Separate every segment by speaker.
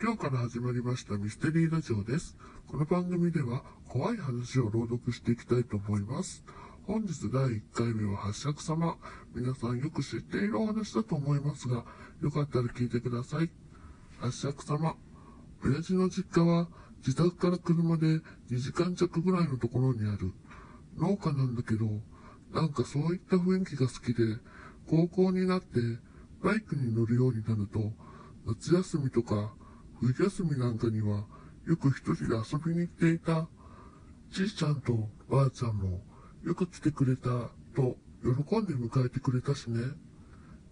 Speaker 1: 今日から始まりましたミステリーラジオです。この番組では怖い話を朗読していきたいと思います。本日第1回目は八尺様。皆さんよく知っているお話だと思いますが、よかったら聞いてください。八尺様。親父の実家は自宅から車で2時間弱ぐらいのところにある農家なんだけど、なんかそういった雰囲気が好きで、高校になってバイクに乗るようになると、夏休みとか冬休みなんかにはよく一人で遊びに行っていた。じいちゃんとばあちゃんもよく来てくれたと喜んで迎えてくれたしね。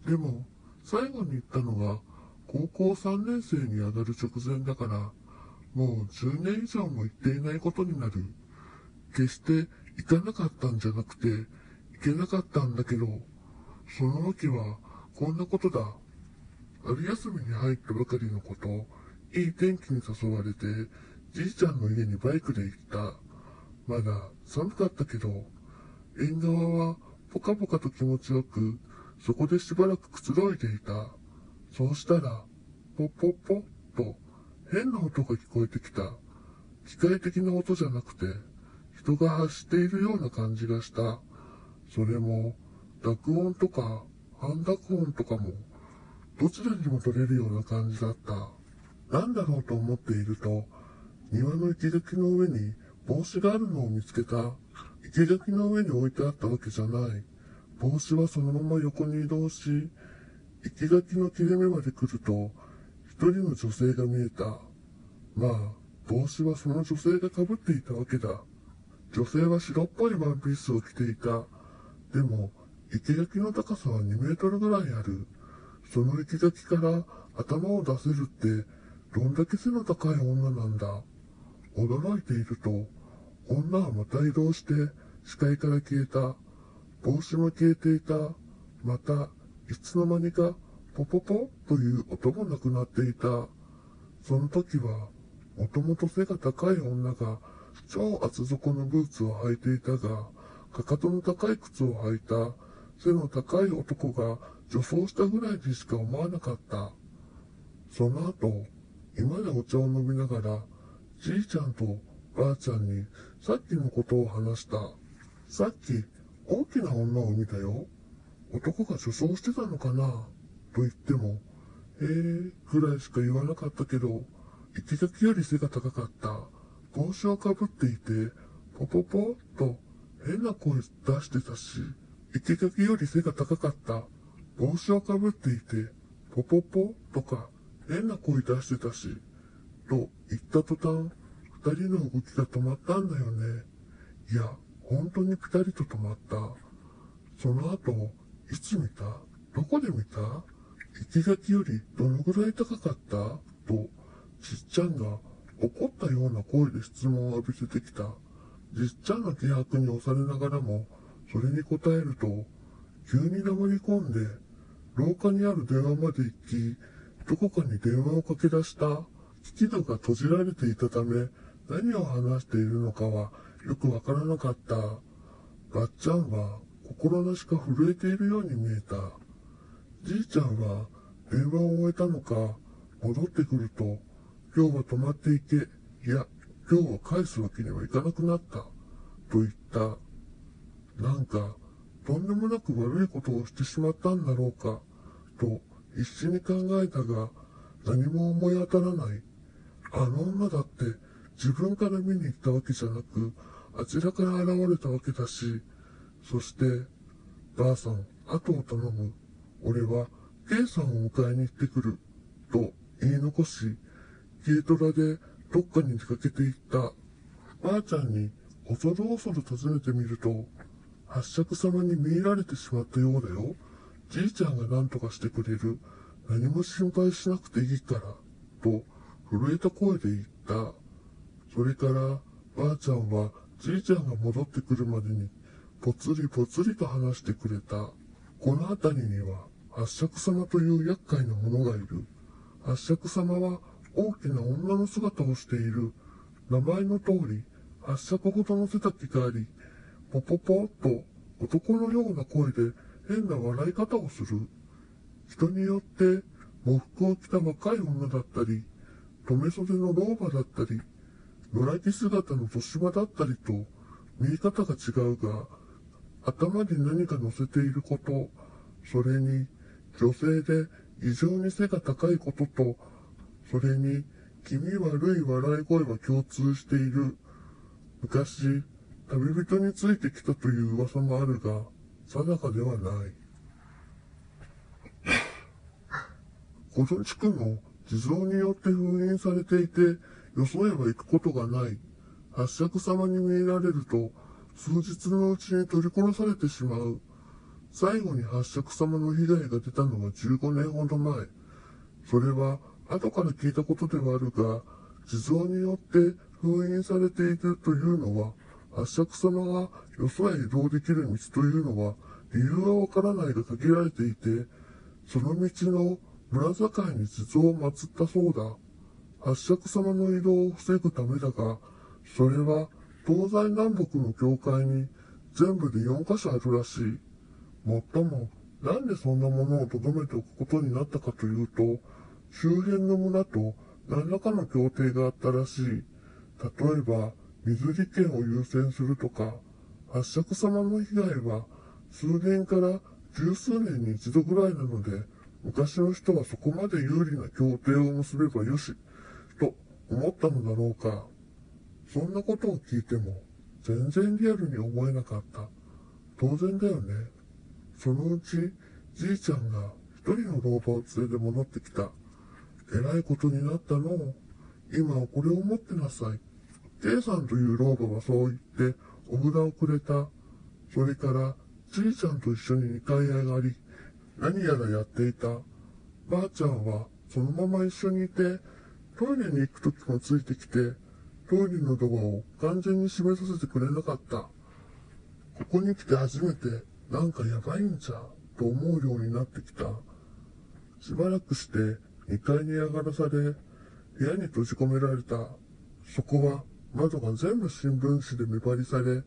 Speaker 1: でも最後に行ったのが高校3年生に上がる直前だから、もう10年以上も行っていないことになる。決して行かなかったんじゃなくて、行けなかったんだけど、その時はこんなことだ。春休みに入ったばかりのこと、いい天気に誘われて、じいちゃんの家にバイクで行った。まだ寒かったけど、縁側はポカポカと気持ちよく、そこでしばらくくつろいでいた。そうしたら、ポッポッポッと変な音が聞こえてきた。機械的な音じゃなくて、人が発しているような感じがした。それも、濁音とか、半濁音とかも、どちらにも取れるような感じだった。なんだろうと思っていると、庭の生垣の上に帽子があるのを見つけた。生垣の上に置いてあったわけじゃない。帽子はそのまま横に移動し、生垣の切れ目まで来ると、一人の女性が見えた。まあ、帽子はその女性が被っていたわけだ。女性は白っぽいワンピースを着ていた。でも、生垣の高さは2メートルぐらいある。その生垣から頭を出せるって、どんだけ背の高い女なんだ。驚いていると、女はまた移動して視界から消えた。帽子も消えていた。また、いつの間にか、ポポポという音もなくなっていた。その時は、もともと背が高い女が、超厚底のブーツを履いていたが、かかとの高い靴を履いた、背の高い男が女装したぐらいにしか思わなかった。その後、今でお茶を飲みながら、じいちゃんとばあちゃんにさっきのことを話した。さっき、大きな女を見たよ。男が女装してたのかな？と言っても、へえ、ぐらいしか言わなかったけど、生垣より背が高かった。帽子をかぶっていて、ポポポっと変な声出してたし、生垣より背が高かった。帽子をかぶっていて、ポポポとか変な声出してたし、と言った途端、二人の動きが止まったんだよね。いや、本当にピタリと止まった。その後、いつ見た？どこで見た？生垣よりどのぐらい高かった？と、じっちゃんが怒ったような声で質問を浴びせてきた。じっちゃんの気迫に押されながらも、それに答えると、急に黙り込んで、廊下にある電話まで行き、どこかに電話をかけ出した。機器戸が閉じられていたため、何を話しているのかはよくわからなかった。ばっちゃんは心なしか震えているように見えた。じいちゃんは電話を終えたのか、戻ってくると、今日は泊まっていけ、いや、今日は返すわけにはいかなくなった、と言った。なんか、とんでもなく悪いことをしてしまったんだろうか、と必死に考えたが、何も思い当たらない。あの女だって自分から見に行ったわけじゃなく、あちらから現れたわけだし、そして、ばあさん、後を頼む。俺は、K さんを迎えに行ってくる。と言い残し、軽トラでどっかに出かけて行った。ばあちゃんに恐る恐る訪ねてみると、八尺様に見入られてしまったようだよ。じいちゃんが何とかしてくれる。何も心配しなくていいから。と、震えた声で言った。それから、ばあちゃんはじいちゃんが戻ってくるまでに、ぽつりぽつりと話してくれた。この辺りには、八尺様という厄介な者がいる。八尺様は大きな女の姿をしている。名前の通り、八尺ほどの背丈があり、ポポポっと男のような声で変な笑い方をする。人によって喪服を着た若い女だったり、留め袖の老婆だったり、野良着姿の年場だったりと、見え方が違うが、頭に何か乗せていること、それに、女性で異常に背が高いことと、それに、気味悪い笑い声は共通している。昔、旅人についてきたという噂もあるが、定かではない。この地区も地蔵によって封印されていて、よそへは行くことがない。八尺様に見えられると、数日のうちに取り殺されてしまう。最後に八尺様の被害が出たのは15年ほど前。それは後から聞いたことではあるが、地蔵によって封印されているというのは、八尺様がよそへ移動できる道というのは、理由はわからないが限られていて、その道の村境に地蔵を祀ったそうだ。八尺様の移動を防ぐためだが、それは東西南北の境界に全部で4カ所あるらしい。もっとも、なんでそんなものを留めておくことになったかというと、周辺の村と何らかの協定があったらしい。例えば、水利権を優先するとか、八尺様の被害は数年から十数年に一度ぐらいなので、昔の人はそこまで有利な協定を結べばよし、と思ったのだろうか。そんなことを聞いても、全然リアルに思えなかった。当然だよね。そのうち、じいちゃんが一人の老婆を連れて戻ってきた。えらいことになったの。今はこれを持ってなさい。K さんという老婆はそう言ってお札をくれた。それから、じいちゃんと一緒に二階へ上がり、何やらやっていた。ばあちゃんはそのまま一緒にいて、トイレに行くときもついてきて、トイレのドアを完全に閉めさせてくれなかった。ここに来て初めて、なんかやばいんじゃ、と思うようになってきた。しばらくして2階に上がらされ、部屋に閉じ込められた。そこは窓が全部新聞紙で目張りされ、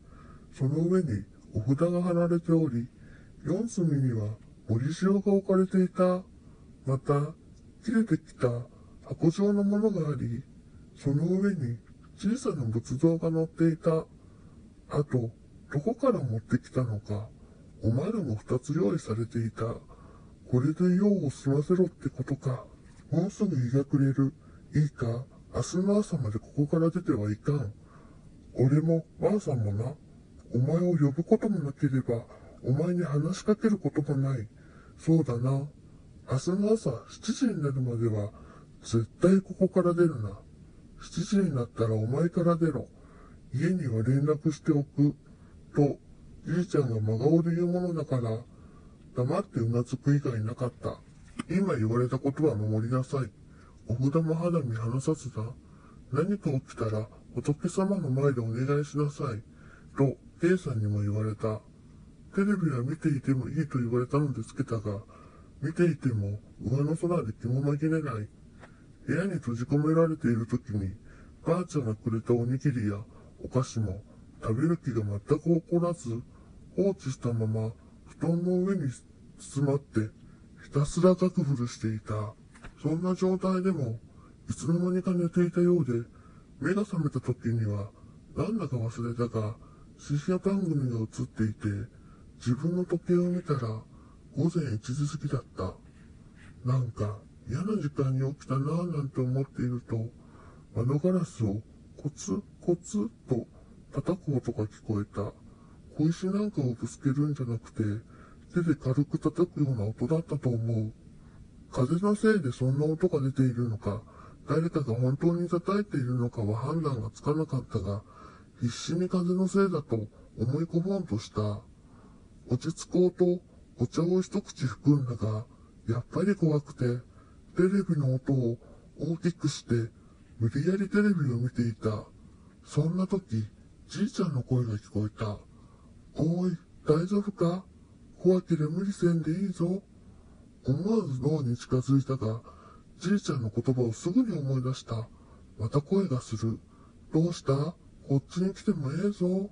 Speaker 1: その上にお札が貼られており、四隅には折り塩が置かれていた。また、切れてきた箱状のものがあり、その上に小さな仏像が乗っていた。あと、どこから持ってきたのか、おまるも二つ用意されていた。これで用を済ませろってことか。もうすぐ日が暮れる。いいか、明日の朝までここから出てはいかん。俺も、ばあさんもな。お前を呼ぶこともなければ、お前に話しかけることもない。そうだな。明日の朝7時になるまでは、絶対ここから出るな。7時になったらお前から出ろ。家には連絡しておく。と、じいちゃんが真顔で言うものだから、黙ってうなずく以外なかった。今言われたことは守りなさい。お札も肌身離さずだ。何か起きたら仏様の前でお願いしなさい。と、K さんにも言われた。テレビは見ていてもいいと言われたのでつけたが、見ていても上の空で気も紛れない。部屋に閉じ込められている時に、ばあちゃんがくれたおにぎりやお菓子も食べる気が全く起こらず、放置したまま布団の上に包まってひたすらガクフルしていた。そんな状態でも、いつの間にか寝ていたようで、目が覚めた時には、なんだか忘れたが、深夜番組が映っていて、自分の時計を見たら、午前1時過ぎだった。なんか、嫌な時間に起きたなぁなんて思っていると、窓ガラスをコツコツと叩く音が聞こえた。小石なんかをぶつけるんじゃなくて、手で軽く叩くような音だったと思う。風のせいでそんな音が出ているのか、誰かが本当に叩いているのかは判断がつかなかったが、必死に風のせいだと思い込もうとした。落ち着こうとお茶を一口含んだが、やっぱり怖くて、テレビの音を大きくして、無理やりテレビを見ていた。そんな時、じいちゃんの声が聞こえた。おい、大丈夫か？怖けれ無理せんでいいぞ。思わず脳に近づいたが、じいちゃんの言葉をすぐに思い出した。また声がする。どうした？こっちに来てもええぞ。